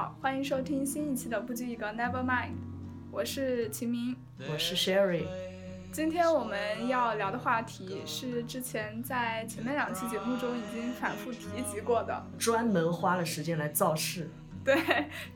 好，欢迎收听新一期的不拘一格 Never Mind，我是秦明，我是 Sherry。今天我们要聊的话题是之前在前面两期节目中已经反复提及过的，专门花了时间来造势。对，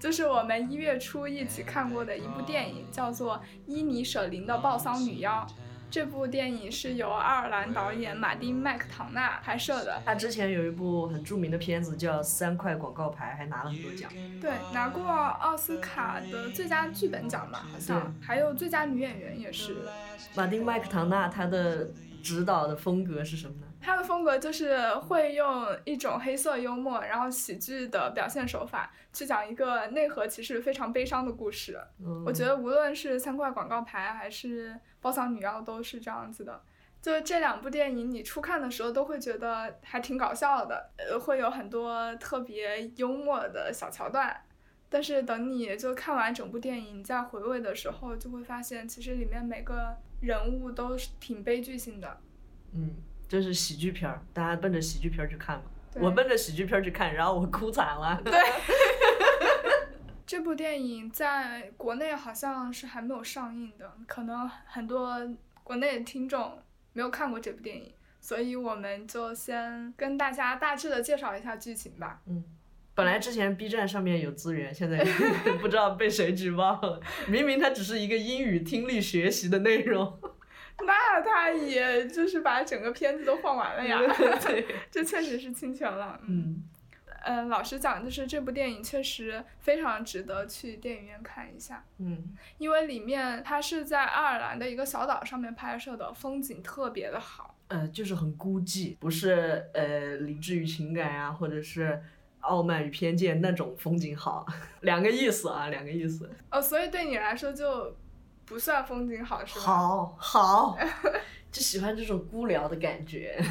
就是我们一月初一起看过的一部电影，叫做《伊尼舍林的暴丧女妖》。这部电影是由爱尔兰导演马丁麦克唐纳拍摄的。他之前有一部很著名的片子叫《三块广告牌》，还拿了很多奖。对，拿过奥斯卡的最佳剧本奖吧，好像还有最佳女演员也是。马丁麦克唐纳他的指导的风格是什么呢？他的风格就是会用一种黑色幽默，然后喜剧的表现手法去讲一个内核其实非常悲伤的故事。我觉得无论是三块广告牌还是《包藏女妖》都是这样子的。就这两部电影，你初看的时候都会觉得还挺搞笑的，呃，会有很多特别幽默的小桥段。但是等你就看完整部电影，你再回味的时候，就会发现其实里面每个人物都是挺悲剧性的。嗯。这是喜剧片儿，大家奔着喜剧片儿去看嘛。我奔着喜剧片儿去看，然后我哭惨了。对，这部电影在国内好像是还没有上映的，可能很多国内的听众没有看过这部电影，所以我们就先跟大家大致的介绍一下剧情吧。嗯，本来之前 B 站上面有资源，现在 不知道被谁举报了。明明它只是一个英语听力学习的内容。那他也就是把整个片子都放完了呀，这确实是侵权了。嗯，嗯，老实讲，就是这部电影确实非常值得去电影院看一下。嗯，因为里面它是在爱尔兰的一个小岛上面拍摄的，风景特别的好。呃，就是很孤寂，不是呃理智与情感呀，或者是傲慢与偏见那种风景好，两个意思啊，两个意思。哦，所以对你来说就。不算风景好是吧？好，好，就喜欢这种孤聊的感觉。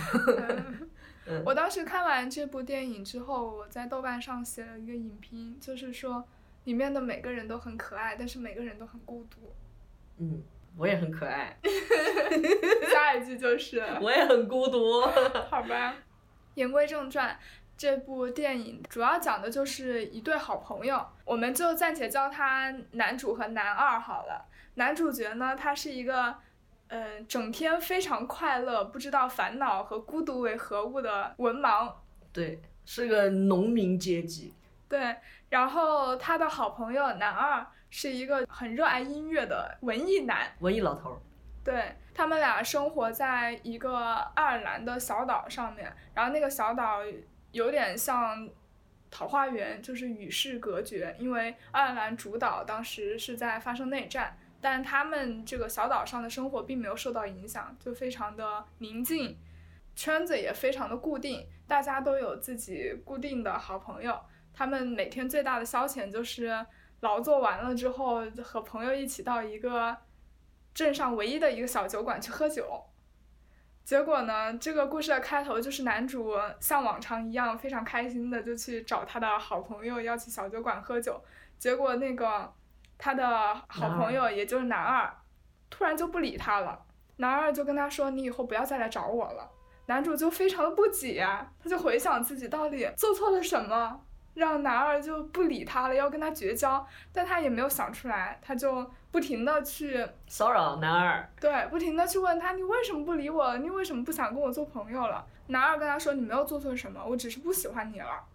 我当时看完这部电影之后，我在豆瓣上写了一个影评，就是说里面的每个人都很可爱，但是每个人都很孤独。嗯，我也很可爱。下一句就是我也很孤独。好吧，言归正传，这部电影主要讲的就是一对好朋友，我们就暂且叫他男主和男二好了。男主角呢，他是一个，嗯，整天非常快乐，不知道烦恼和孤独为何物的文盲。对，是个农民阶级。对，然后他的好朋友男二是一个很热爱音乐的文艺男。文艺老头。对他们俩生活在一个爱尔兰的小岛上面，然后那个小岛有点像桃花源，就是与世隔绝，因为爱尔兰主岛当时是在发生内战。但他们这个小岛上的生活并没有受到影响，就非常的宁静，圈子也非常的固定，大家都有自己固定的好朋友。他们每天最大的消遣就是劳作完了之后，和朋友一起到一个镇上唯一的一个小酒馆去喝酒。结果呢，这个故事的开头就是男主像往常一样非常开心的就去找他的好朋友要去小酒馆喝酒，结果那个。他的好朋友也就是男二，突然就不理他了。男二就跟他说：“你以后不要再来找我了。”男主就非常的不解呀，他就回想自己到底做错了什么，让男二就不理他了，要跟他绝交。但他也没有想出来，他就不停的去骚扰男二，对，不停的去问他：“你为什么不理我？你为什么不想跟我做朋友了？”男二跟他说：“你没有做错什么，我只是不喜欢你了。”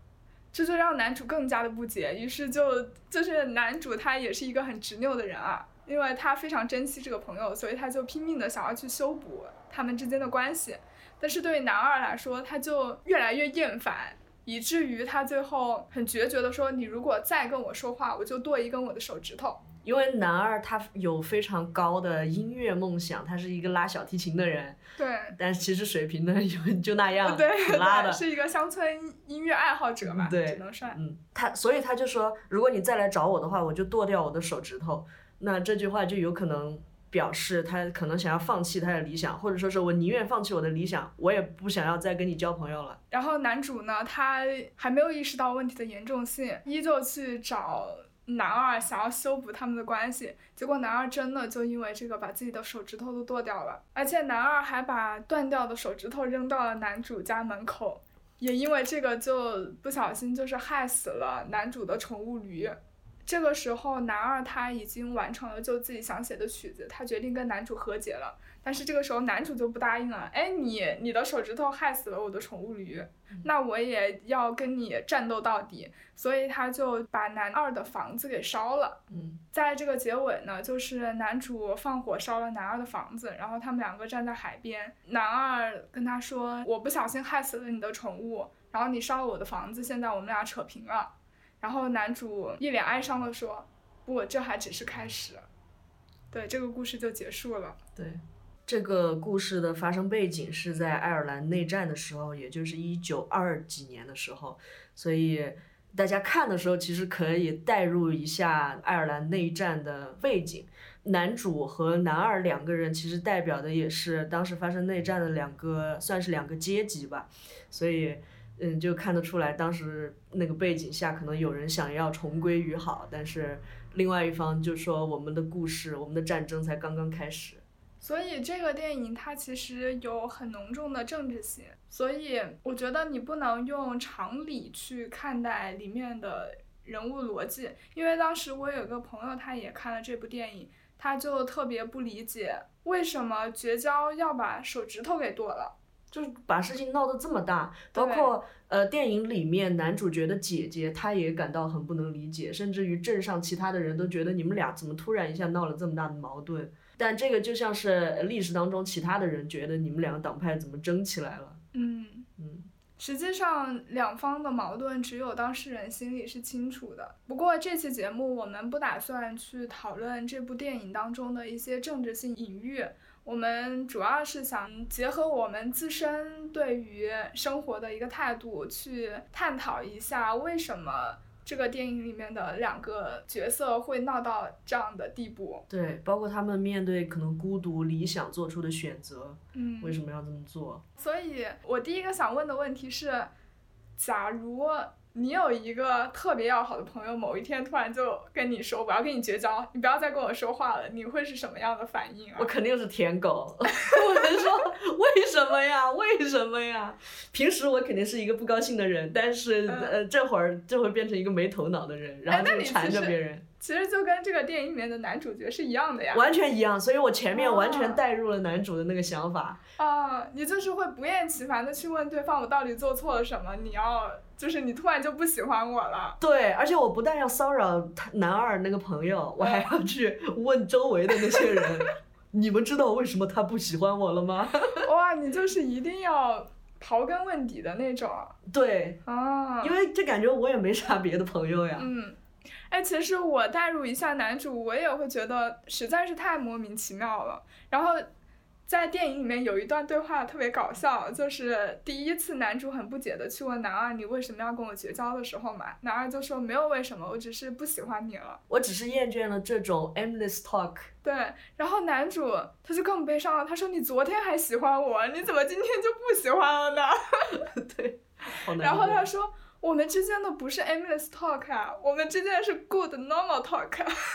这就让男主更加的不解，于是就就是男主他也是一个很执拗的人啊，因为他非常珍惜这个朋友，所以他就拼命的想要去修补他们之间的关系。但是对于男二来说，他就越来越厌烦，以至于他最后很决绝的说：“你如果再跟我说话，我就剁一根我的手指头。”因为男二他有非常高的音乐梦想，他是一个拉小提琴的人。对。但其实水平呢，就就那样，对拉的。是一个乡村音乐爱好者嘛，只能算。嗯，他所以他就说，如果你再来找我的话，我就剁掉我的手指头。那这句话就有可能表示他可能想要放弃他的理想，或者说是我宁愿放弃我的理想，我也不想要再跟你交朋友了。然后男主呢，他还没有意识到问题的严重性，依旧去找。男二想要修补他们的关系，结果男二真的就因为这个把自己的手指头都剁掉了，而且男二还把断掉的手指头扔到了男主家门口。也因为这个就不小心就是害死了男主的宠物驴。这个时候，男二他已经完成了就自己想写的曲子，他决定跟男主和解了。但是这个时候男主就不答应了，哎，你你的手指头害死了我的宠物驴，那我也要跟你战斗到底，所以他就把男二的房子给烧了。嗯，在这个结尾呢，就是男主放火烧了男二的房子，然后他们两个站在海边，男二跟他说，我不小心害死了你的宠物，然后你烧了我的房子，现在我们俩扯平了。然后男主一脸哀伤的说，不，这还只是开始。对，这个故事就结束了。对。这个故事的发生背景是在爱尔兰内战的时候，也就是一九二几年的时候，所以大家看的时候其实可以代入一下爱尔兰内战的背景。男主和男二两个人其实代表的也是当时发生内战的两个，算是两个阶级吧。所以，嗯，就看得出来当时那个背景下，可能有人想要重归于好，但是另外一方就说我们的故事，我们的战争才刚刚开始。所以这个电影它其实有很浓重的政治性，所以我觉得你不能用常理去看待里面的人物逻辑，因为当时我有个朋友他也看了这部电影，他就特别不理解为什么绝交要把手指头给剁了，就是把事情闹得这么大，包括呃电影里面男主角的姐姐，她也感到很不能理解，甚至于镇上其他的人都觉得你们俩怎么突然一下闹了这么大的矛盾。但这个就像是历史当中其他的人觉得你们两个党派怎么争起来了？嗯嗯，实际上两方的矛盾只有当事人心里是清楚的。不过这期节目我们不打算去讨论这部电影当中的一些政治性隐喻，我们主要是想结合我们自身对于生活的一个态度去探讨一下为什么。这个电影里面的两个角色会闹到这样的地步，对，包括他们面对可能孤独、理想做出的选择，嗯，为什么要这么做？所以我第一个想问的问题是，假如。你有一个特别要好的朋友，某一天突然就跟你说我要跟你绝交，你不要再跟我说话了，你会是什么样的反应啊？我肯定是舔狗，我能说为什么呀？为什么呀？平时我肯定是一个不高兴的人，但是呃这会儿这会变成一个没头脑的人，然后就缠着别人。其实就跟这个电影里面的男主角是一样的呀。完全一样，所以我前面完全带入了男主的那个想法。啊，你就是会不厌其烦的去问对方我到底做错了什么？你要。就是你突然就不喜欢我了。对，而且我不但要骚扰他男二那个朋友，我还要去问周围的那些人，你们知道为什么他不喜欢我了吗？哇，你就是一定要刨根问底的那种。对。啊。因为这感觉我也没啥别的朋友呀。嗯。哎，其实我代入一下男主，我也会觉得实在是太莫名其妙了。然后。在电影里面有一段对话特别搞笑，就是第一次男主很不解的去问男二你为什么要跟我绝交的时候嘛，男二就说没有为什么，我只是不喜欢你了，我只是厌倦了这种 endless talk。对，然后男主他就更悲伤了，他说你昨天还喜欢我，你怎么今天就不喜欢了呢？对，然后他说。我们之间的不是 endless talk 啊，我们之间是 good normal talk。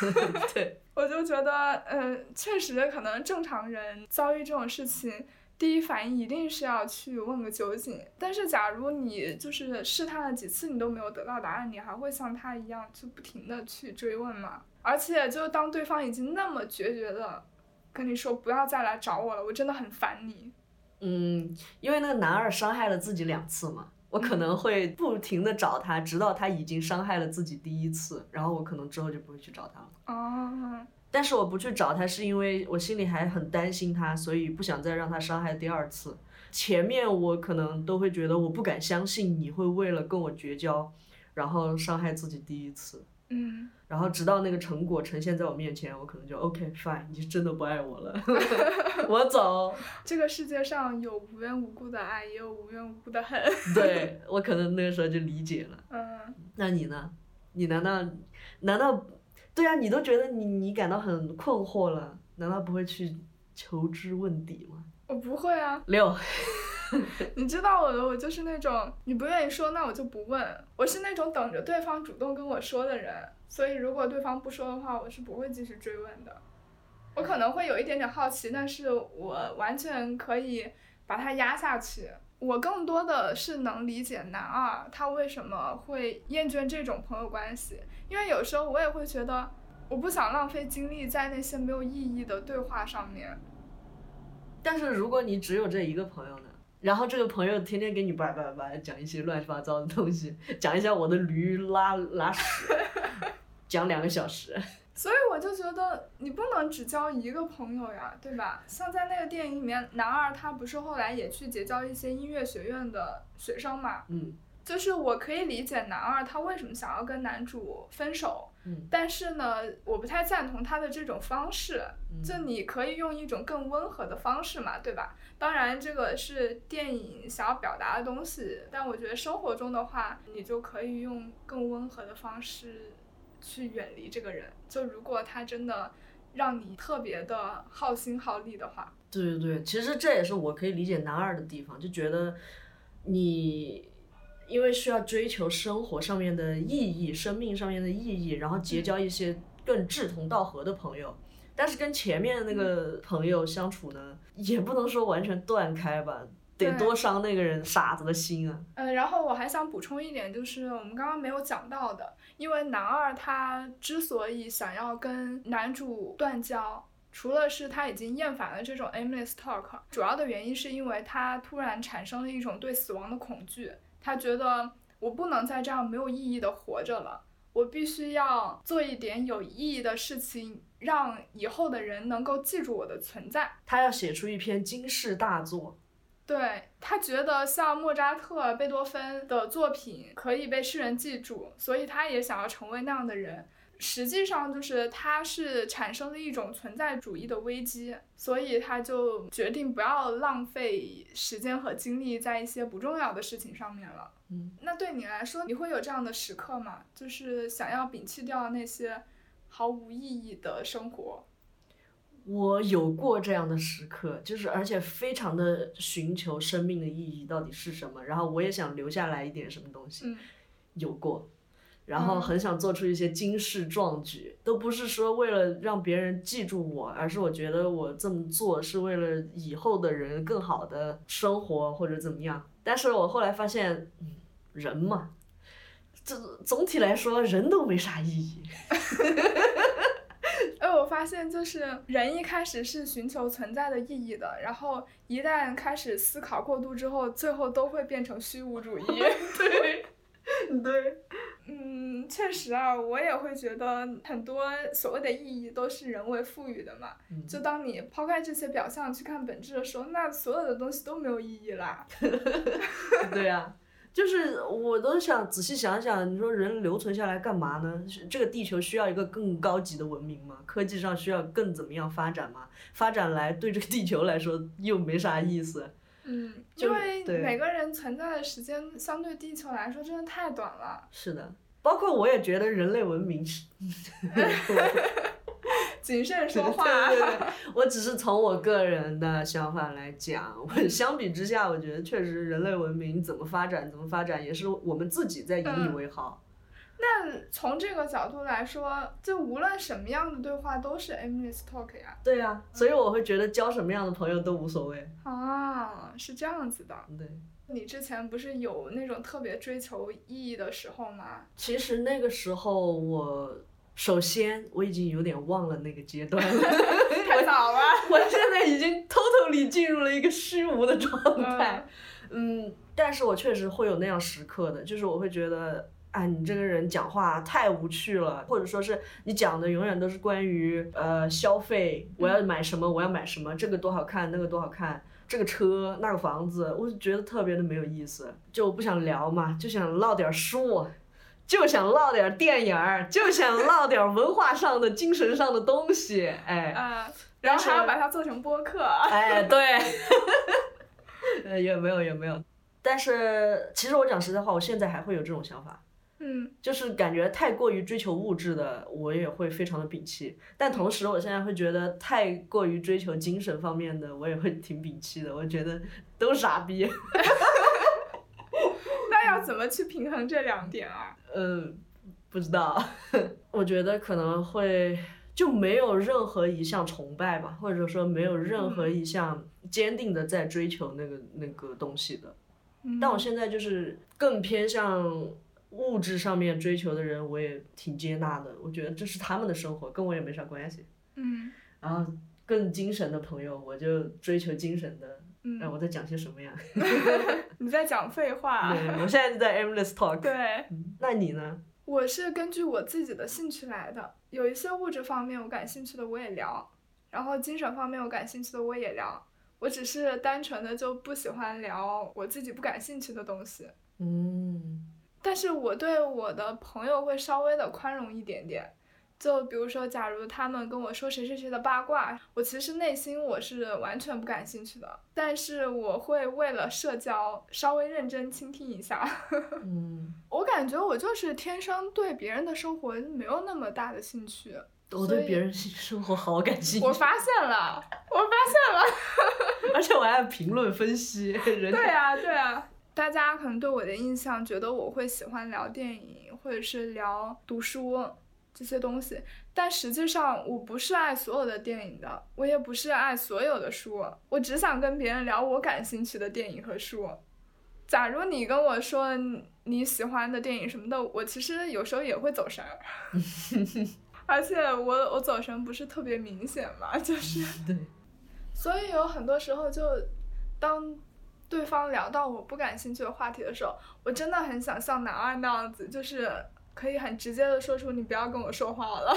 对，我就觉得，嗯，确实可能正常人遭遇这种事情，第一反应一定是要去问个究竟。但是，假如你就是试探了几次，你都没有得到答案，你还会像他一样就不停的去追问吗？而且，就当对方已经那么决绝的跟你说不要再来找我了，我真的很烦你。嗯，因为那个男二伤害了自己两次嘛。我可能会不停的找他，直到他已经伤害了自己第一次，然后我可能之后就不会去找他了。哦。但是我不去找他，是因为我心里还很担心他，所以不想再让他伤害第二次。前面我可能都会觉得我不敢相信你会为了跟我绝交，然后伤害自己第一次。嗯。然后直到那个成果呈现在我面前，我可能就 OK fine，你是真的不爱我了，我走。这个世界上有无缘无故的爱，也有无缘无故的恨。对我可能那个时候就理解了。嗯。那你呢？你难道难道对啊？你都觉得你你感到很困惑了，难道不会去求知问底吗？我不会啊。六。你知道我的，我就是那种你不愿意说，那我就不问。我是那种等着对方主动跟我说的人，所以如果对方不说的话，我是不会继续追问的。我可能会有一点点好奇，但是我完全可以把它压下去。我更多的是能理解男二他为什么会厌倦这种朋友关系，因为有时候我也会觉得，我不想浪费精力在那些没有意义的对话上面。但是如果你只有这一个朋友呢？然后这个朋友天天给你叭叭叭讲一些乱七八糟的东西，讲一下我的驴拉拉屎，讲两个小时。所以我就觉得你不能只交一个朋友呀，对吧？像在那个电影里面，男二他不是后来也去结交一些音乐学院的学生嘛？嗯。就是我可以理解男二他为什么想要跟男主分手，嗯。但是呢，我不太赞同他的这种方式。就你可以用一种更温和的方式嘛，对吧？当然这个是电影想要表达的东西，但我觉得生活中的话，你就可以用更温和的方式。去远离这个人，就如果他真的让你特别的耗心耗力的话，对对对，其实这也是我可以理解男二的地方，就觉得你因为需要追求生活上面的意义、生命上面的意义，然后结交一些更志同道合的朋友，但是跟前面那个朋友相处呢，也不能说完全断开吧。得多伤那个人傻子的心啊！嗯，然后我还想补充一点，就是我们刚刚没有讲到的，因为男二他之所以想要跟男主断交，除了是他已经厌烦了这种 aimless talk，主要的原因是因为他突然产生了一种对死亡的恐惧，他觉得我不能再这样没有意义的活着了，我必须要做一点有意义的事情，让以后的人能够记住我的存在。他要写出一篇惊世大作。对他觉得像莫扎特、贝多芬的作品可以被世人记住，所以他也想要成为那样的人。实际上就是他是产生了一种存在主义的危机，所以他就决定不要浪费时间和精力在一些不重要的事情上面了。嗯，那对你来说，你会有这样的时刻吗？就是想要摒弃掉那些毫无意义的生活。我有过这样的时刻，就是而且非常的寻求生命的意义到底是什么，然后我也想留下来一点什么东西，嗯有过，然后很想做出一些惊世壮举，都不是说为了让别人记住我，而是我觉得我这么做是为了以后的人更好的生活或者怎么样。但是我后来发现，人嘛，这总体来说人都没啥意义。哎，我发现就是人一开始是寻求存在的意义的，然后一旦开始思考过度之后，最后都会变成虚无主义。对，对，嗯，确实啊，我也会觉得很多所谓的意义都是人为赋予的嘛。就当你抛开这些表象去看本质的时候，那所有的东西都没有意义啦。对呀。就是我都想仔细想想，你说人留存下来干嘛呢？这个地球需要一个更高级的文明吗？科技上需要更怎么样发展吗？发展来对这个地球来说又没啥意思。嗯，因为每个人存在的时间相对地球来说真的太短了。是的，包括我也觉得人类文明是。谨慎说话。对对 对，我只是从我个人的想法来讲。我相比之下，我觉得确实人类文明怎么发展，怎么发展也是我们自己在引以为豪。那从这个角度来说，就无论什么样的对话都是 aimless talk 呀。对呀，所以我会觉得交什么样的朋友都无所谓。啊，是这样子的。对。你之前不是有那种特别追求意义的时候吗？其实那个时候我。首先，我已经有点忘了那个阶段了，太早了。我现在已经偷偷里进入了一个虚无的状态，嗯，但是我确实会有那样时刻的，就是我会觉得，哎，你这个人讲话太无趣了，或者说是你讲的永远都是关于呃消费，我要买什么，我要买什么，这个多好看，那个多好看，这个车，那个房子，我就觉得特别的没有意思，就不想聊嘛，就想唠点书。就想唠点电影儿，就想唠点文化上的、精神上的东西，哎，然后还要把它做成播客，哎，对，呃，也没有也没有，但是其实我讲实在话，我现在还会有这种想法，嗯，就是感觉太过于追求物质的，我也会非常的摒弃，但同时我现在会觉得太过于追求精神方面的，我也会挺摒弃的，我觉得都傻逼。那要怎么去平衡这两点啊？嗯，不知道。我觉得可能会就没有任何一项崇拜吧，或者说没有任何一项坚定的在追求那个那个东西的。嗯但我现在就是更偏向物质上面追求的人，我也挺接纳的。我觉得这是他们的生活，跟我也没啥关系。嗯然后更精神的朋友，我就追求精神的。哎，嗯，我在讲些什么呀？你在讲废话。对，我现在就在 endless talk。对，嗯那你呢？我是根据我自己的兴趣来的，有一些物质方面我感兴趣的我也聊，然后精神方面我感兴趣的我也聊。我只是单纯的就不喜欢聊我自己不感兴趣的东西，嗯但是我对我的朋友会稍微的宽容一点点。就比如说，假如他们跟我说谁谁谁的八卦，我其实内心我是完全不感兴趣的，但是我会为了社交稍微认真倾听一下。嗯，我感觉我就是天生对别人的生活没有那么大的兴趣。我对别人生活好感兴趣我，发现了，我发现了。而且我还要评论分析人对家。啊，对啊。大家可能对我的印象觉得我会喜欢聊电影，或者是聊读书这些东西，但实际上我不是爱所有的电影的，我也不是爱所有的书，我只想跟别人聊我感兴趣的电影和书。假如你跟我说你喜欢的电影什么的，我其实有时候也会走神儿，而且我我走神不是特别明显嘛，就是。对，所以有很多时候就，当对方聊到我不感兴趣的话题的时候，我真的很想像男二那样子，就是可以很直接的说出你不要跟我说话了。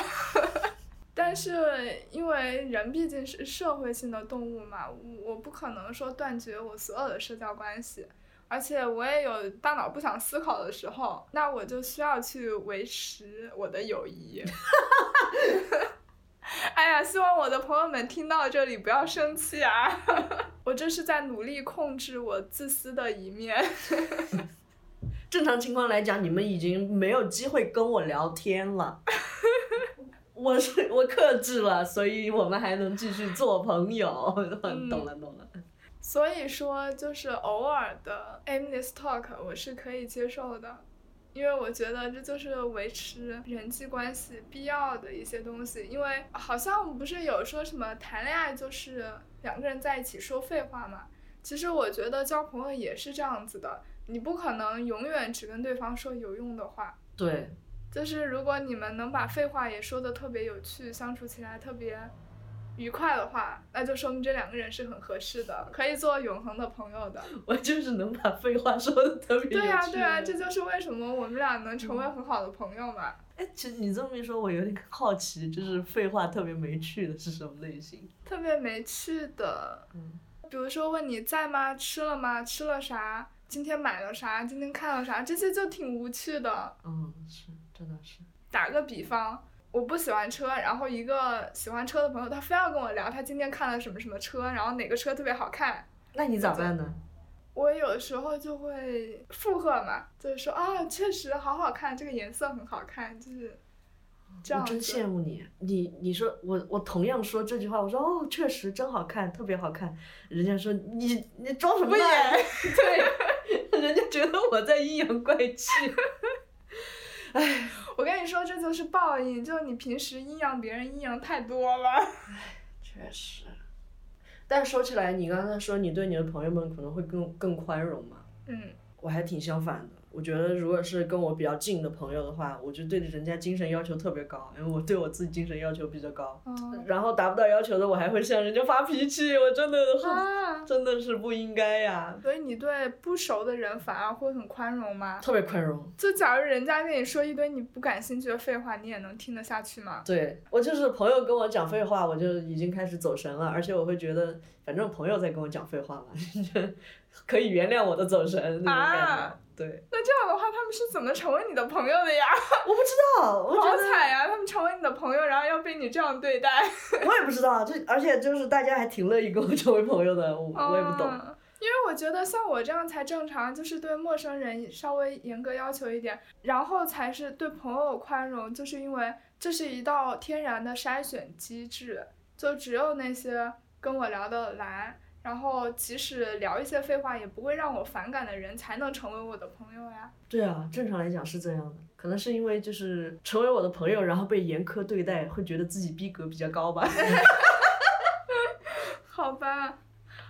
但是因为人毕竟是社会性的动物嘛，我不可能说断绝我所有的社交关系，而且我也有大脑不想思考的时候，那我就需要去维持我的友谊。哎呀，希望我的朋友们听到这里不要生气啊！我这是在努力控制我自私的一面。正常情况来讲，你们已经没有机会跟我聊天了。我是我克制了，所以我们还能继续做朋友。嗯懂了懂了。所以说，就是偶尔的 aimless talk 我是可以接受的，因为我觉得这就是维持人际关系必要的一些东西。因为好像不是有说什么谈恋爱就是两个人在一起说废话嘛？其实我觉得交朋友也是这样子的，你不可能永远只跟对方说有用的话。对，就是如果你们能把废话也说的特别有趣，相处起来特别愉快的话，那就说明这两个人是很合适的，可以做永恒的朋友的。我就是能把废话说的特别。对呀、对呀、这就是为什么我们俩能成为很好的朋友嘛。哎，其实你这么一说，我有点好奇，就是废话特别没趣的是什么类型？特别没趣的，嗯比如说问你在吗？吃了吗？吃了啥？今天买了啥？今天看了啥？这些就挺无趣的。嗯，是，真的是。打个比方，我不喜欢车，然后一个喜欢车的朋友，他非要跟我聊他今天看了什么什么车，然后哪个车特别好看。那你咋办呢？我有时候就会附和嘛，就是说啊，确实好好看，这个颜色很好看，就是这我真。羡慕你，你你说我我同样说这句话，我说哦，确实真好看，特别好看。人家说你你装什么不呢？演 对，人家觉得我在阴阳怪气。我跟你说，这就是报应，就是你平时阴阳别人阴阳太多了。确实。但说起来，你刚才说你对你的朋友们可能会更更宽容嘛，嗯，我还挺相反的。我觉得如果是跟我比较近的朋友的话，我就对人家精神要求特别高，因为我对我自己精神要求比较高。嗯然后达不到要求的，我还会向人家发脾气，我真的是啊，真的是不应该呀，所以你对不熟的人反而会很宽容吗？特别宽容。就假如人家跟你说一堆你不感兴趣的废话，你也能听得下去吗？对我就是朋友跟我讲废话，我就已经开始走神了，而且我会觉得，反正朋友在跟我讲废话嘛，可以原谅我的走神那种感觉。啊对，那这样的话，他们是怎么成为你的朋友的呀？我不知道，我觉好惨呀！他们成为你的朋友，然后要被你这样对待。我也不知道，就而且就是大家还挺乐意跟我成为朋友的，我我也不懂。嗯因为我觉得像我这样才正常，就是对陌生人稍微严格要求一点，然后才是对朋友宽容，就是因为这是一道天然的筛选机制，就只有那些跟我聊得来，然后即使聊一些废话也不会让我反感的人，才能成为我的朋友呀。对啊，正常来讲是这样的，可能是因为就是成为我的朋友，然后被严苛对待，会觉得自己逼格比较高吧。好吧，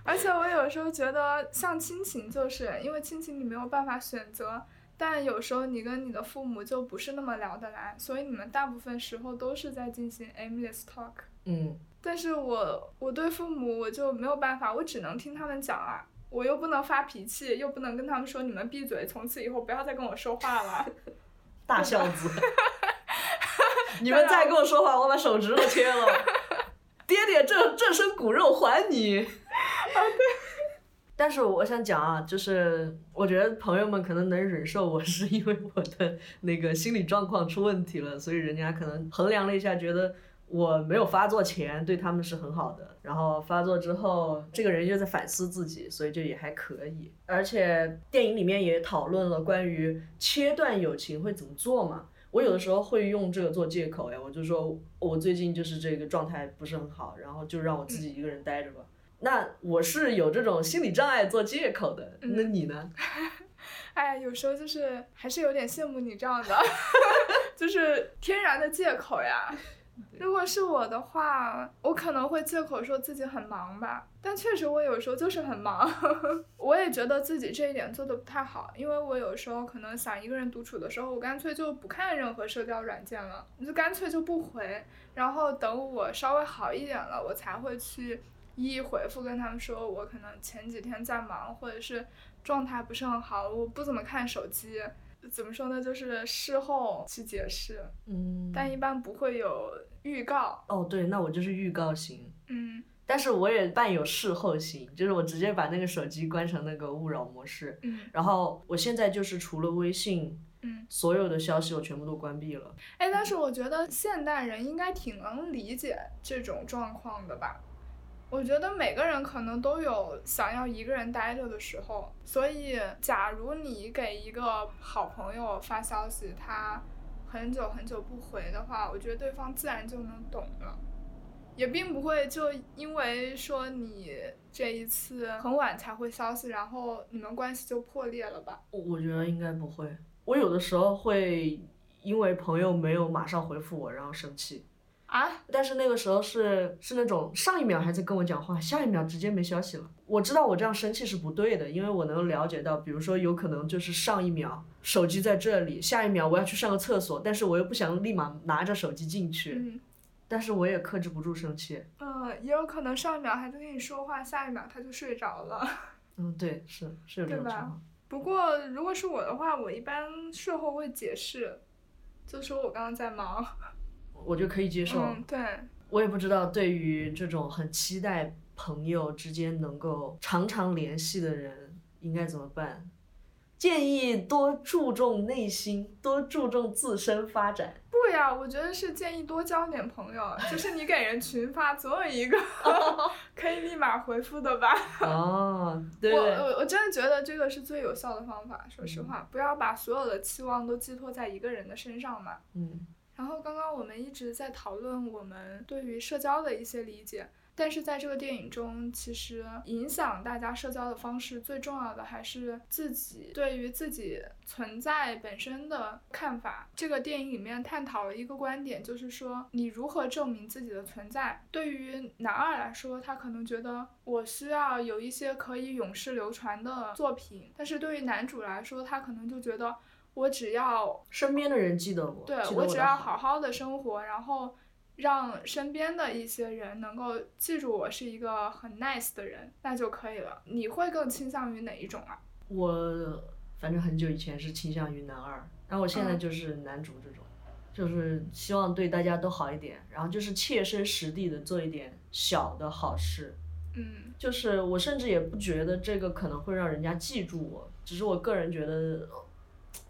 而且我有时候觉得，像亲情，就是因为亲情你没有办法选择，但有时候你跟你的父母就不是那么聊得来，所以你们大部分时候都是在进行 aimless talk。嗯，但是我我对父母我就没有办法，我只能听他们讲啊，我又不能发脾气，又不能跟他们说你们闭嘴，从此以后不要再跟我说话了。大孝子，你们再跟我说话，我把手指头切了。爹爹，这这身骨肉还你。啊对。但是我想讲啊，就是我觉得朋友们可能能忍受我，是因为我的那个心理状况出问题了，所以人家可能衡量了一下，觉得我没有发作前对他们是很好的，然后发作之后，这个人就在反思自己，所以就也还可以。而且电影里面也讨论了关于切断友情会怎么做嘛，我有的时候会用这个做借口呀，我就说我最近就是这个状态不是很好，然后就让我自己一个人待着吧。那我是有这种心理障碍做借口的，那你呢？哎呀，有时候就是还是有点羡慕你这样的，就是天然的借口呀。如果是我的话，我可能会借口说自己很忙吧，但确实我有时候就是很忙。我也觉得自己这一点做的不太好，因为我有时候可能想一个人独处的时候，我干脆就不看任何社交软件了，就干脆就不回，然后等我稍微好一点了，我才会去。一一回复跟他们说，我可能前几天在忙，或者是状态不是很好，我不怎么看手机。怎么说呢？就是事后去解释。嗯。但一般不会有预告。哦，对，那我就是预告型。嗯。但是我也伴有事后型，就是我直接把那个手机关成那个勿扰模式。嗯。然后我现在就是除了微信，嗯，所有的消息我全部都关闭了。哎，但是我觉得现代人应该挺能理解这种状况的吧。我觉得每个人可能都有想要一个人待着的时候，所以假如你给一个好朋友发消息，他很久很久不回的话，我觉得对方自然就能懂了，也并不会就因为说你这一次很晚才回消息，然后你们关系就破裂了吧？我我觉得应该不会，我有的时候会因为朋友没有马上回复我，然后生气。啊！但是那个时候是是那种上一秒还在跟我讲话，下一秒直接没消息了。我知道我这样生气是不对的，因为我能了解到，比如说有可能就是上一秒手机在这里，下一秒我要去上个厕所，但是我又不想立马拿着手机进去。嗯。但是我也克制不住生气。嗯，也有可能上一秒还在跟你说话，下一秒他就睡着了。嗯，对，是是有这种情况。不过如果是我的话，我一般事后会解释，就说我刚刚在忙。我就可以接受。嗯，对。我也不知道，对于这种很期待朋友之间能够常常联系的人，应该怎么办？建议多注重内心，多注重自身发展。不呀，我觉得是建议多交点朋友。就是你给人群发，总有一个 可以立马回复的吧？哦，对。我我我真的觉得这个是最有效的方法。说实话，不要把所有的期望都寄托在一个人的身上嘛。嗯。然后刚刚我们一直在讨论我们对于社交的一些理解，但是在这个电影中，其实影响大家社交的方式最重要的还是自己对于自己存在本身的看法。这个电影里面探讨了一个观点，就是说你如何证明自己的存在。对于男二来说，他可能觉得我需要有一些可以永世流传的作品，但是对于男主来说，他可能就觉得。我只要身边的人记得我，对我只要好好的生活，然后让身边的一些人能够记住我是一个很 nice 的人，那就可以了。你会更倾向于哪一种啊？我反正很久以前是倾向于男二，然后我现在就是男主这种，就是希望对大家都好一点，然后就是切身实地的做一点小的好事。嗯，就是我甚至也不觉得这个可能会让人家记住我，只是我个人觉得。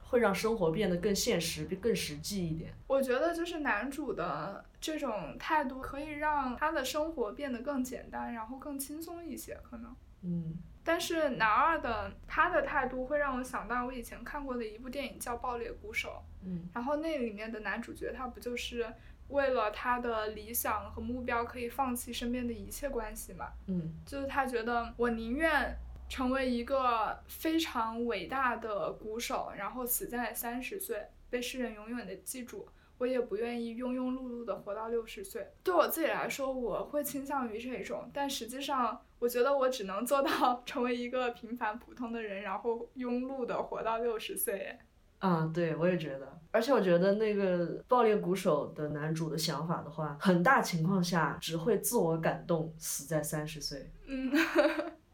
会让生活变得更现实、更实际一点。我觉得就是男主的这种态度，可以让他的生活变得更简单，然后更轻松一些，可能。嗯。但是男二的他的态度会让我想到我以前看过的一部电影叫《爆裂鼓手》。嗯。然后那里面的男主角他不就是为了他的理想和目标可以放弃身边的一切关系嘛？嗯。就是他觉得我宁愿。成为一个非常伟大的鼓手，然后死在三十岁，被世人永远的记住。我也不愿意庸庸碌碌的活到六十岁。对我自己来说，我会倾向于这种，但实际上，我觉得我只能做到成为一个平凡普通的人，然后庸碌的活到六十岁。啊，对，我也觉得，而且我觉得那个爆裂鼓手的男主的想法的话，很大情况下只会自我感动，死在三十岁。嗯，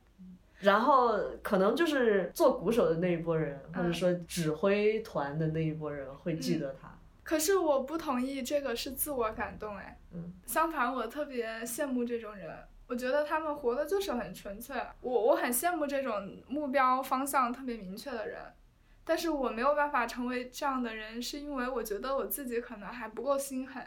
然后可能就是做鼓手的那一波人，或者说指挥团的那一波人会记得他。可是我不同意这个是自我感动，哎，嗯，相反，我特别羡慕这种人，我觉得他们活的就是很纯粹，我我很羡慕这种目标方向特别明确的人，但是我没有办法成为这样的人，是因为我觉得我自己可能还不够心狠，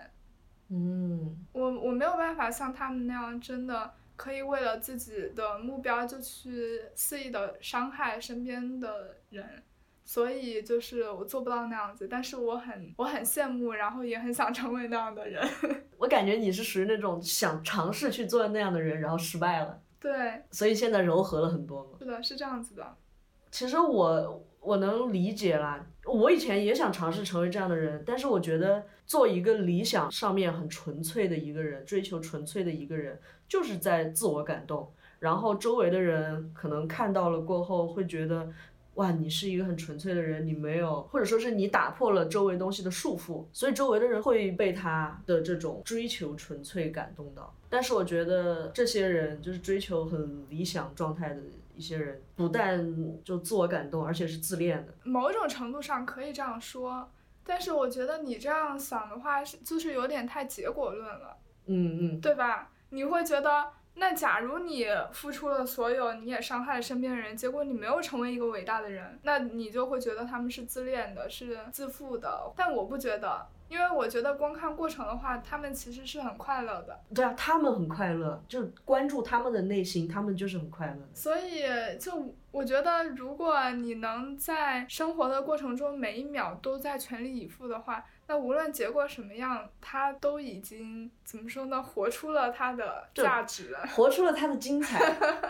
嗯，我我没有办法像他们那样真的。可以为了自己的目标就去肆意的伤害身边的人，所以就是我做不到那样子，但是我很我很羡慕，然后也很想成为那样的人。我感觉你是属于那种想尝试去做那样的人，然后失败了。对。所以现在柔和了很多嘛。是的，是这样子的。其实我我能理解啦，我以前也想尝试成为这样的人，但是我觉得做一个理想上面很纯粹的一个人，追求纯粹的一个人。就是在自我感动，然后周围的人可能看到了过后会觉得，哇，你是一个很纯粹的人，你没有，或者说是你打破了周围东西的束缚，所以周围的人会被他的这种追求纯粹感动到。但是我觉得这些人就是追求很理想状态的一些人，不但就自我感动，而且是自恋的。某种程度上可以这样说，但是我觉得你这样想的话是就是有点太结果论了。嗯嗯，对吧？你会觉得，那假如你付出了所有，你也伤害了身边的人，结果你没有成为一个伟大的人，那你就会觉得他们是自恋的，是自负的。但我不觉得，因为我觉得光看过程的话，他们其实是很快乐的。对啊，他们很快乐，就关注他们的内心，他们就是很快乐。所以，就我觉得，如果你能在生活的过程中每一秒都在全力以赴的话。那无论结果什么样，他都已经怎么说呢？活出了他的价值，活出了他的精彩。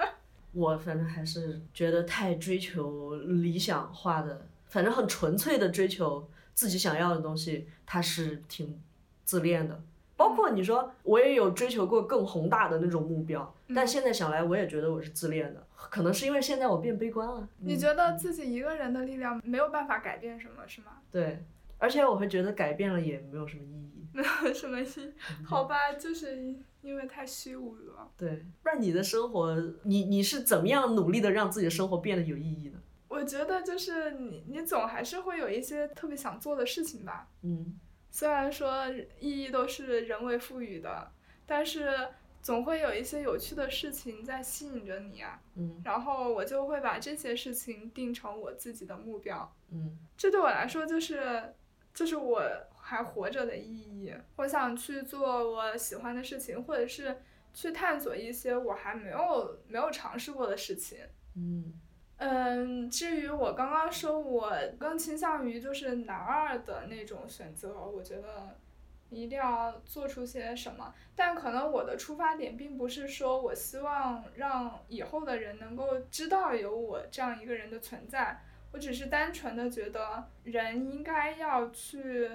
我反正还是觉得太追求理想化的，反正很纯粹的追求自己想要的东西，他是挺自恋的。包括你说，我也有追求过更宏大的那种目标，但现在想来，我也觉得我是自恋的。可能是因为现在我变悲观了。你觉得自己一个人的力量没有办法改变什么，是吗？对。而且我会觉得改变了也没有什么意义，没 有什么意义，好吧，就是因为太虚无了。对，那你的生活，你你是怎么样努力的让自己的生活变得有意义呢？我觉得就是你，你总还是会有一些特别想做的事情吧。嗯。虽然说意义都是人为赋予的，但是总会有一些有趣的事情在吸引着你啊。嗯。然后我就会把这些事情定成我自己的目标。嗯。这对我来说就是。就是我还活着的意义，我想去做我喜欢的事情，或者是去探索一些我还没有没有尝试过的事情。嗯，嗯，至于我刚刚说，我更倾向于就是男二的那种选择，我觉得一定要做出些什么，但可能我的出发点并不是说我希望让以后的人能够知道有我这样一个人的存在。我只是单纯的觉得，人应该要去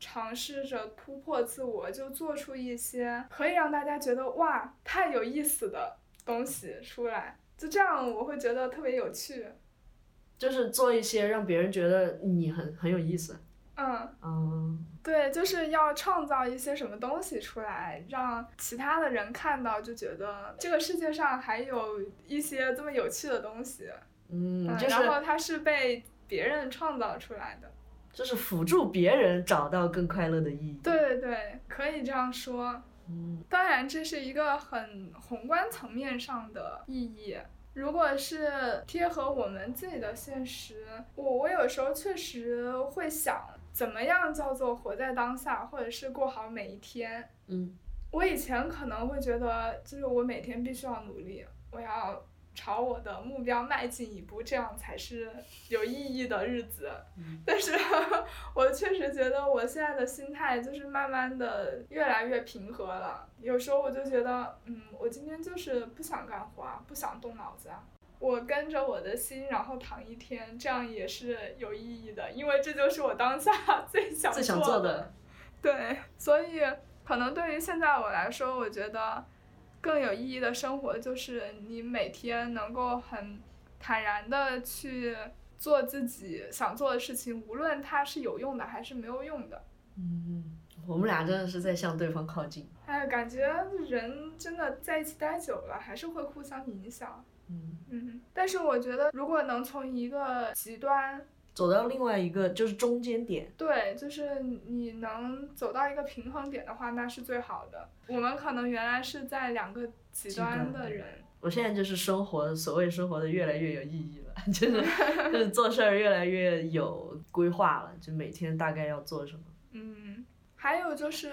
尝试着突破自我，就做出一些可以让大家觉得哇太有意思的东西出来，就这样我会觉得特别有趣。就是做一些让别人觉得你很很有意思。嗯。嗯。对，就是要创造一些什么东西出来，让其他的人看到，就觉得这个世界上还有一些这么有趣的东西。嗯，就是，然后它是被别人创造出来的，就是辅助别人找到更快乐的意义。对对对，可以这样说。嗯，当然这是一个很宏观层面上的意义。如果是贴合我们自己的现实，我我有时候确实会想，怎么样叫做活在当下，或者是过好每一天。嗯，我以前可能会觉得，就是我每天必须要努力，我要。朝我的目标迈进一步，这样才是有意义的日子。但是，我确实觉得我现在的心态就是慢慢的越来越平和了。有时候我就觉得，嗯，我今天就是不想干活啊，不想动脑子啊，我跟着我的心，然后躺一天，这样也是有意义的，因为这就是我当下 最想最想做的。对，所以可能对于现在我来说，我觉得更有意义的生活就是你每天能够很坦然的去做自己想做的事情，无论它是有用的还是没有用的。嗯，我们俩真的是在向对方靠近。哎，感觉人真的在一起待久了，还是会互相影响。嗯，嗯，但是我觉得，如果能从一个极端，走到另外一个就是中间点。对，就是你能走到一个平衡点的话，那是最好的。我们可能原来是在两个极端的人。我现在就是生活，所谓生活的越来越有意义了，就是就是做事儿越来越有规划了，就每天大概要做什么。嗯，还有就是，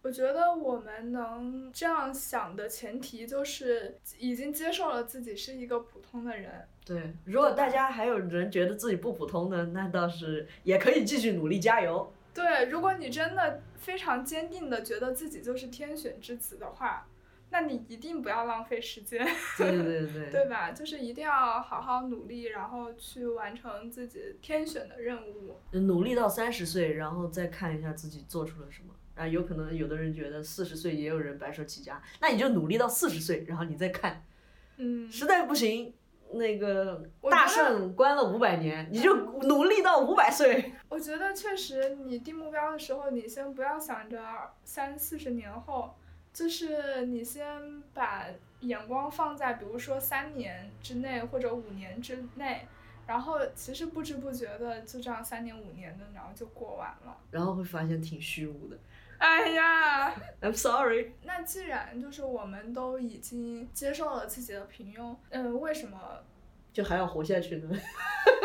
我觉得我们能这样想的前提就是已经接受了自己是一个普通的人。对，如果大家还有人觉得自己不普通的，那倒是也可以继续努力加油。对，如果你真的非常坚定的觉得自己就是天选之子的话，那你一定不要浪费时间。对对对 对吧？就是一定要好好努力，然后去完成自己天选的任务。努力到三十岁，然后再看一下自己做出了什么。啊，有可能有的人觉得四十岁也有人白手起家，那你就努力到四十岁，然后你再看。嗯，实在不行，那个大圣关了五百年，你就努力到五百岁。我觉得确实，你定目标的时候，你先不要想着三四十年后，就是你先把眼光放在比如说三年之内或者五年之内，然后其实不知不觉的就这样三年五年的，然后就过完了。然后会发现挺虚无的。哎呀，I'm sorry。那既然就是我们都已经接受了自己的平庸，嗯、为什么？就还要活下去呢？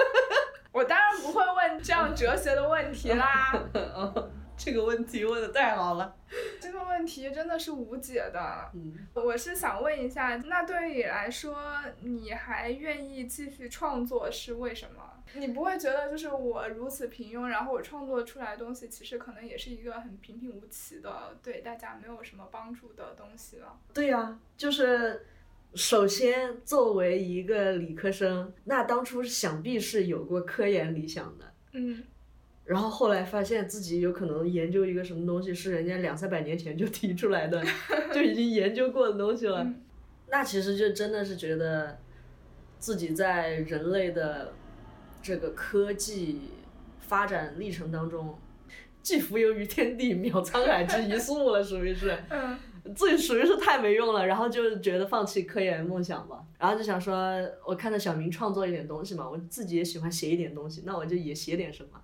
我当然不会问这样哲学的问题啦。这个问题问的太好了。这个问题真的是无解的。嗯，我是想问一下，那对于你来说，你还愿意继续创作是为什么？你不会觉得就是我如此平庸，然后我创作出来的东西其实可能也是一个很平平无奇的，对大家没有什么帮助的东西了？对呀、就是首先作为一个理科生，那当初想必是有过科研理想的。嗯，然后后来发现自己有可能研究一个什么东西是人家两三百年前就提出来的，就已经研究过的东西了。嗯那其实就真的是觉得自己在人类的这个科技发展历程当中，既浮游于天地，渺沧海之一粟了，属于是。嗯自己属于是太没用了，然后就觉得放弃科研梦想吧，然后就想说，我看到小明创作一点东西嘛，我自己也喜欢写一点东西，那我就也写点什么。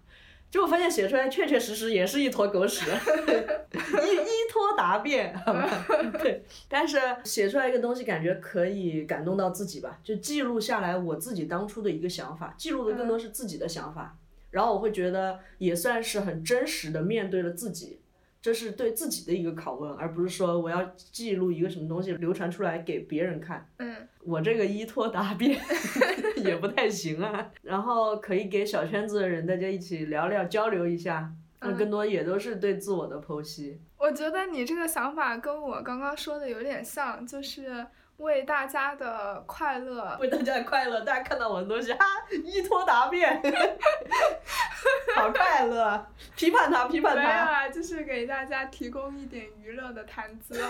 结果发现写出来确确实实也是一坨狗屎，一一拖答辩，好吧？对，但是写出来一个东西，感觉可以感动到自己吧，就记录下来我自己当初的一个想法，记录的更多是自己的想法，然后我会觉得也算是很真实的面对了自己。这是对自己的一个拷问，而不是说我要记录一个什么东西流传出来给别人看。嗯我这个依托答辩 也不太行啊。然后可以给小圈子的人大家一起聊聊交流一下，那嗯更多也都是对自我的剖析。我觉得你这个想法跟我刚刚说的有点像，就是为大家的快乐为大家的快乐，大家看到我的东西，哈，依托答辩，好快乐，批判他，批判他没有他。啊，就是给大家提供一点娱乐的谈资啊。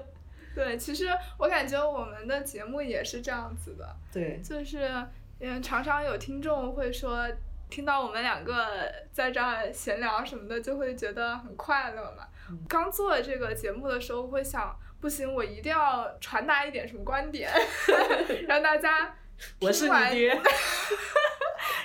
对，其实我感觉我们的节目也是这样子的，对，就是嗯，常常有听众会说，听到我们两个在这儿闲聊什么的，就会觉得很快乐嘛。嗯刚做这个节目的时候，会想，不行，我一定要传达一点什么观点，让大家我是你听完爹。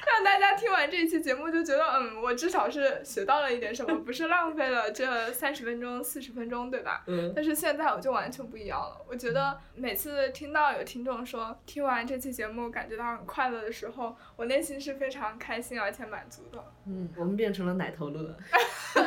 让大家听完这一期节目就觉得，嗯，我至少是学到了一点什么，不是浪费了这三十分钟、四十分钟，对吧？嗯，但是现在我就完全不一样了。我觉得每次听到有听众说听完这期节目感觉到很快乐的时候，我内心是非常开心而且满足的。嗯，我们变成了奶头乐。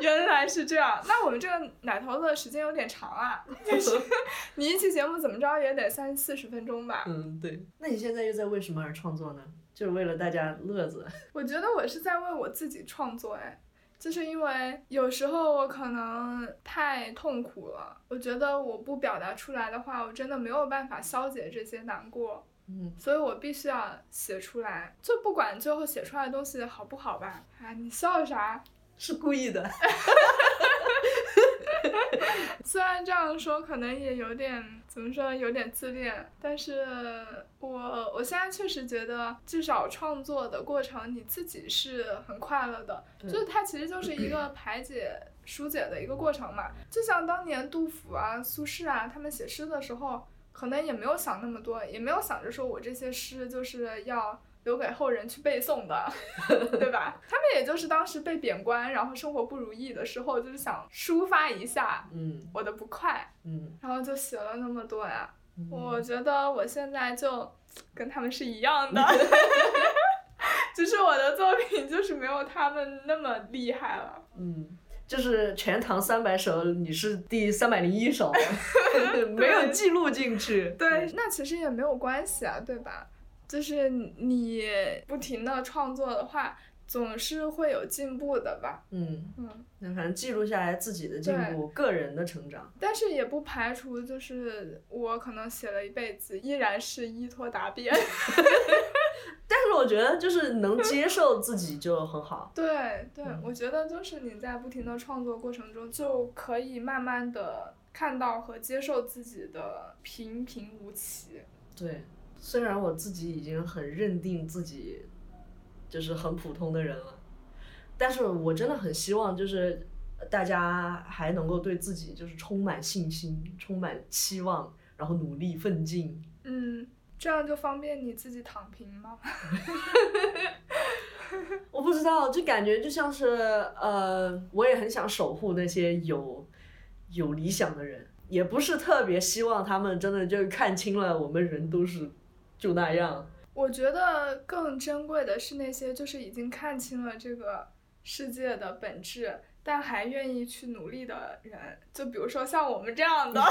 原来是这样，那我们这个奶头乐时间有点长啊，就是 你一期节目怎么着也得三四十分钟吧。嗯，对。那你现在又在为什么而创作呢？就是为了大家乐子。我觉得我是在为我自己创作，哎，就是因为有时候我可能太痛苦了，我觉得我不表达出来的话，我真的没有办法消解这些难过，嗯，所以我必须要写出来，就不管最后写出来的东西好不好吧。啊，你笑啥？是故意的。虽然这样说可能也有点怎么说，有点自恋，但是我我现在确实觉得，至少创作的过程你自己是很快乐的，就是它其实就是一个排解、疏解的一个过程嘛。就像当年杜甫啊、苏轼啊，他们写诗的时候，可能也没有想那么多，也没有想着说我这些诗就是要。留给后人去背诵的，对吧？他们也就是当时被贬官，然后生活不如意的时候，就是想抒发一下嗯我的不快，嗯然后就写了那么多呀。我觉得我现在就跟他们是一样的，只是我的作品就是没有他们那么厉害了。嗯，就是《全唐三百首》，你是第三百零一首，没有记录进去。对，那其实也没有关系啊，对吧？就是你不停的创作的话，总是会有进步的吧？嗯嗯，那反正记录下来自己的进步，个人的成长。但是也不排除，就是我可能写了一辈子，依然是依托答辩。但是我觉得，就是能接受自己就很好。对对，我觉得就是你在不停的创作过程中，就可以慢慢的看到和接受自己的平平无奇。对。虽然我自己已经很认定自己，就是很普通的人了，但是我真的很希望就是大家还能够对自己就是充满信心、充满期望，然后努力奋进。嗯，这样就方便你自己躺平吗？我不知道，就感觉就像是呃，我也很想守护那些有有理想的人，也不是特别希望他们真的就看清了我们人都是。就那样。我觉得更珍贵的是那些就是已经看清了这个世界的本质，但还愿意去努力的人。就比如说像我们这样的，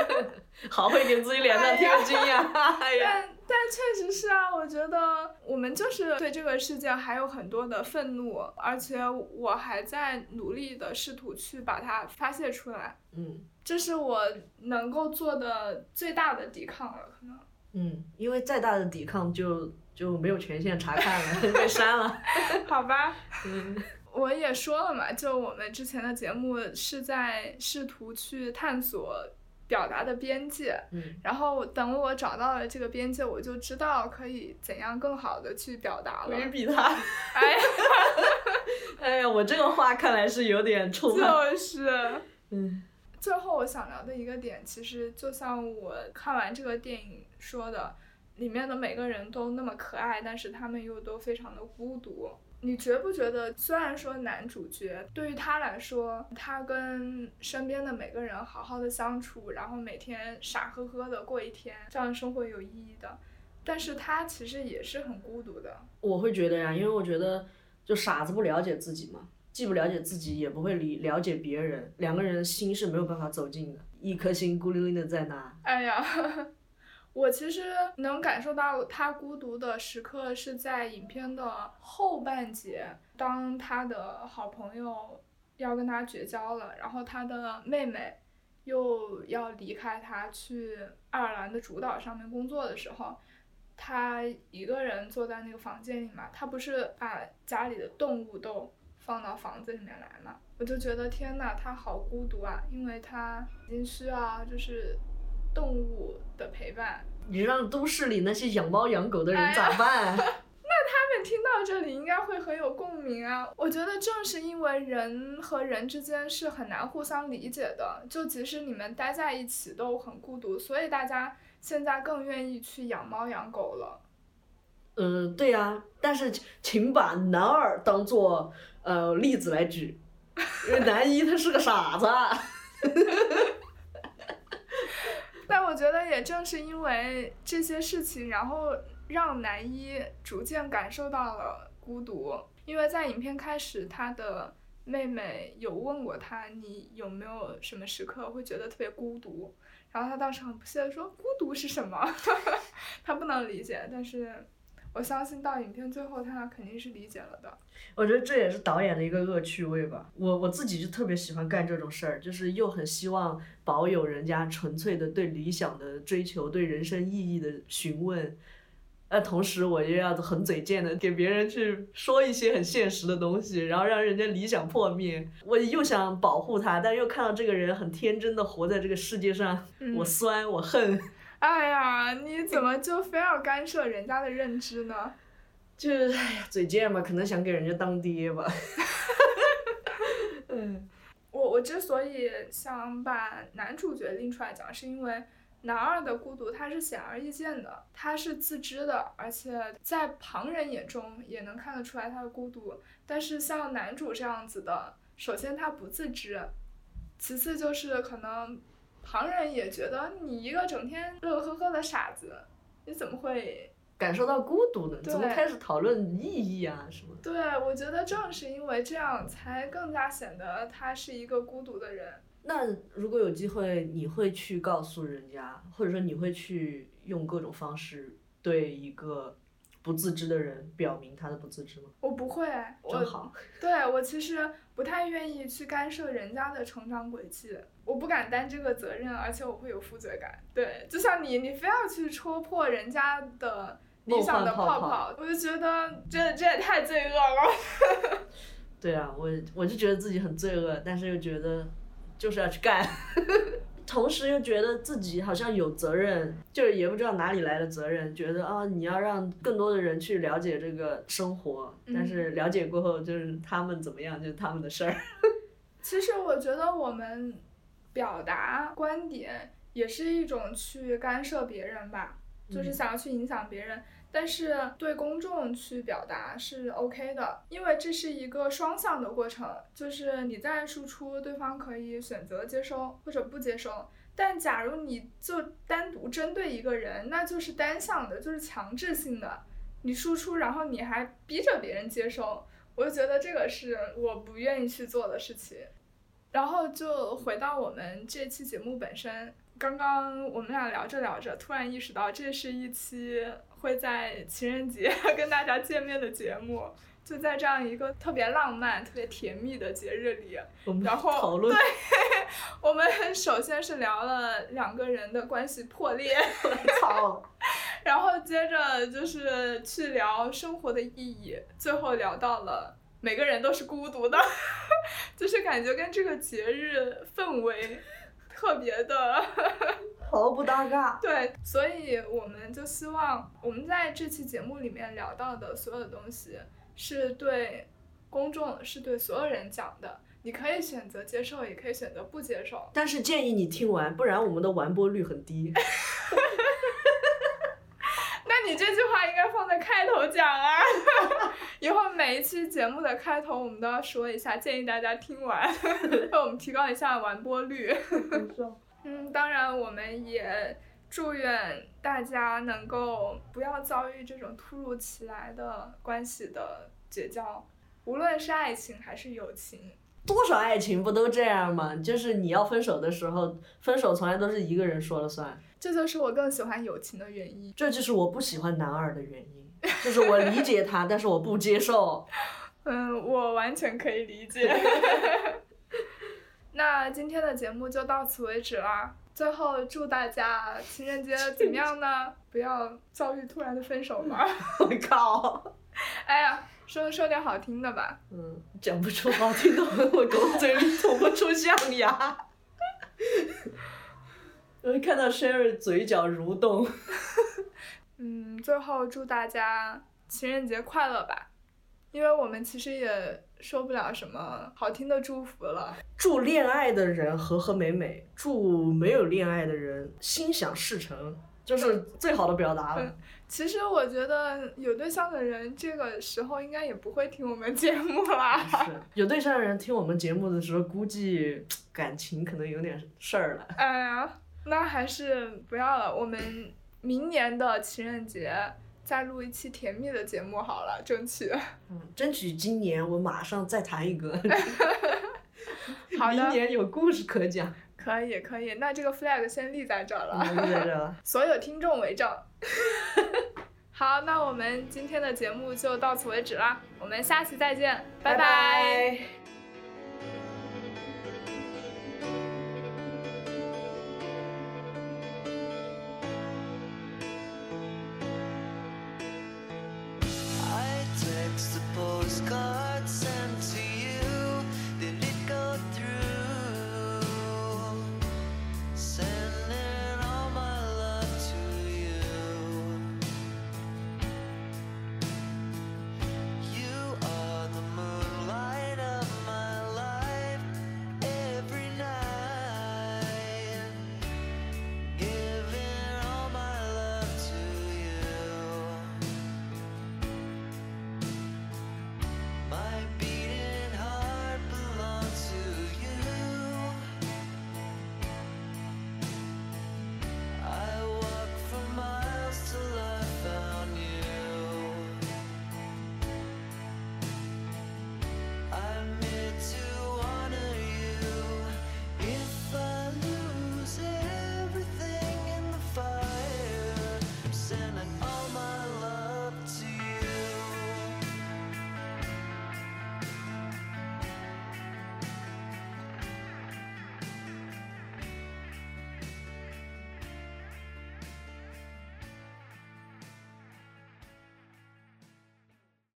好会给自己脸上贴金呀！但但确实是啊，我觉得我们就是对这个世界还有很多的愤怒，而且我还在努力的试图去把它发泄出来。嗯，这是我能够做的最大的抵抗了，可能。嗯，因为再大的抵抗就就没有权限查看了，被删了。好吧。嗯，我也说了嘛，就我们之前的节目是在试图去探索表达的边界。嗯。然后等我找到了这个边界，我就知道可以怎样更好的去表达了。没比他。哎呀。哎呀，我这个话看来是有点冲。就是。嗯。最后我想聊的一个点，其实就像我看完这个电影说的，里面的每个人都那么可爱，但是他们又都非常的孤独。你觉不觉得，虽然说男主角对于他来说，他跟身边的每个人好好的相处，然后每天傻呵呵的过一天，这样生活有意义的，但是他其实也是很孤独的。我会觉得呀，因为我觉得，就傻子不了解自己嘛。既不了解自己，也不会理了解别人，两个人心是没有办法走近的，一颗心孤零零的在那。哎呀，我其实能感受到他孤独的时刻是在影片的后半节，当他的好朋友要跟他绝交了，然后他的妹妹又要离开他去爱尔兰的主岛上面工作的时候，他一个人坐在那个房间里嘛，他不是把家里的动物都。放到房子里面来嘛，我就觉得天呐，它好孤独啊，因为它已经需要就是动物的陪伴。你让都市里那些养猫养狗的人咋办？那他们听到这里应该会很有共鸣啊。我觉得正是因为人和人之间是很难互相理解的，就即使你们待在一起都很孤独，所以大家现在更愿意去养猫养狗了。嗯，对呀，但是请把男二当做。呃，例子来举，因为男一他是个傻子。但我觉得也正是因为这些事情，然后让男一逐渐感受到了孤独。因为在影片开始，他的妹妹有问过他，你有没有什么时刻会觉得特别孤独？然后他当时很不屑的说：“孤独是什么？” 他不能理解，但是。我相信到影片最后，他俩肯定是理解了的。我觉得这也是导演的一个恶趣味吧。我我自己就特别喜欢干这种事儿，就是又很希望保有人家纯粹的对理想的追求、对人生意义的询问，呃，同时我又要很嘴贱的给别人去说一些很现实的东西，然后让人家理想破灭。我又想保护他，但又看到这个人很天真的活在这个世界上，我酸我恨。哎呀，你怎么就非要干涉人家的认知呢？就是哎呀，嘴贱嘛，可能想给人家当爹吧。嗯，我我之所以想把男主角拎出来讲，是因为。男二的孤独，他是显而易见的，他是自知的，而且在旁人眼中也能看得出来他的孤独。但是像男主这样子的，首先他不自知，其次就是可能旁人也觉得你一个整天乐呵呵的傻子，你怎么会感受到孤独呢？怎么开始讨论意义啊什么？对，我觉得正是因为这样，才更加显得他是一个孤独的人。那如果有机会，你会去告诉人家，或者说你会去用各种方式对一个不自知的人表明他的不自知吗？我不会，我好。对我其实不太愿意去干涉人家的成长轨迹，我不敢担这个责任，而且我会有负罪感。对，就像你，你非要去戳破人家的理想的泡泡，我就觉得这这也太罪恶了。对啊，我我就觉得自己很罪恶，但是又觉得。就是要去干，同时又觉得自己好像有责任，就是也不知道哪里来的责任，觉得啊，你要让更多的人去了解这个生活，但是了解过后就是他们怎么样，就是他们的事儿。其实我觉得我们表达观点也是一种去干涉别人吧，就是想要去影响别人。但是对公众去表达是 OK 的，因为这是一个双向的过程，就是你在输出，对方可以选择接收或者不接收。但假如你就单独针对一个人，那就是单向的，就是强制性的，你输出，然后你还逼着别人接收，我就觉得这个是我不愿意去做的事情。然后就回到我们这期节目本身，刚刚我们俩聊着聊着，突然意识到这是一期。会在情人节 跟大家见面的节目，就在这样一个特别浪漫、特别甜蜜的节日里，然后对，我们首先是聊了两个人的关系破裂，操，然后接着就是去聊生活的意义，最后聊到了每个人都是孤独的，就是感觉跟这个节日氛围特别的。毫不搭嘎。对，所以我们就希望我们在这期节目里面聊到的所有的东西，是对公众，是对所有人讲的。你可以选择接受，也可以选择不接受。但是建议你听完，不然我们的完播率很低。那你这句话应该放在开头讲啊！以后每一期节目的开头，我们都要说一下，建议大家听完，为 我们提高一下完播率。嗯，当然，我们也祝愿大家能够不要遭遇这种突如其来的关系的绝交，无论是爱情还是友情。多少爱情不都这样吗？就是你要分手的时候，分手从来都是一个人说了算。这就是我更喜欢友情的原因。这就是我不喜欢男二的原因，就是我理解他，但是我不接受。嗯，我完全可以理解。那今天的节目就到此为止啦。最后祝大家情人节 怎么样呢？不要遭遇突然的分手 吧！我靠！哎呀，说说点好听的吧。嗯，讲不出好听的，我狗嘴里吐不出象牙。我一看到 Sherry 嘴角蠕动。嗯，最后祝大家情人节快乐吧，因为我们其实也。说不了什么好听的祝福了。祝恋爱的人和和美美，祝没有恋爱的人心想事成，就是最好的表达了。其实我觉得有对象的人这个时候应该也不会听我们节目啦。是，有对象的人听我们节目的时候，估计 感情可能有点事儿了。哎呀，那还是不要了。我们明年的情人节。再录一期甜蜜的节目好了，争取。嗯，争取今年我马上再谈一个。好的。明年有故事可讲。可以可以，那这个 flag 先立在这儿了。立在这儿了。所有听众为证。好，那我们今天的节目就到此为止啦，我们下期再见，拜拜。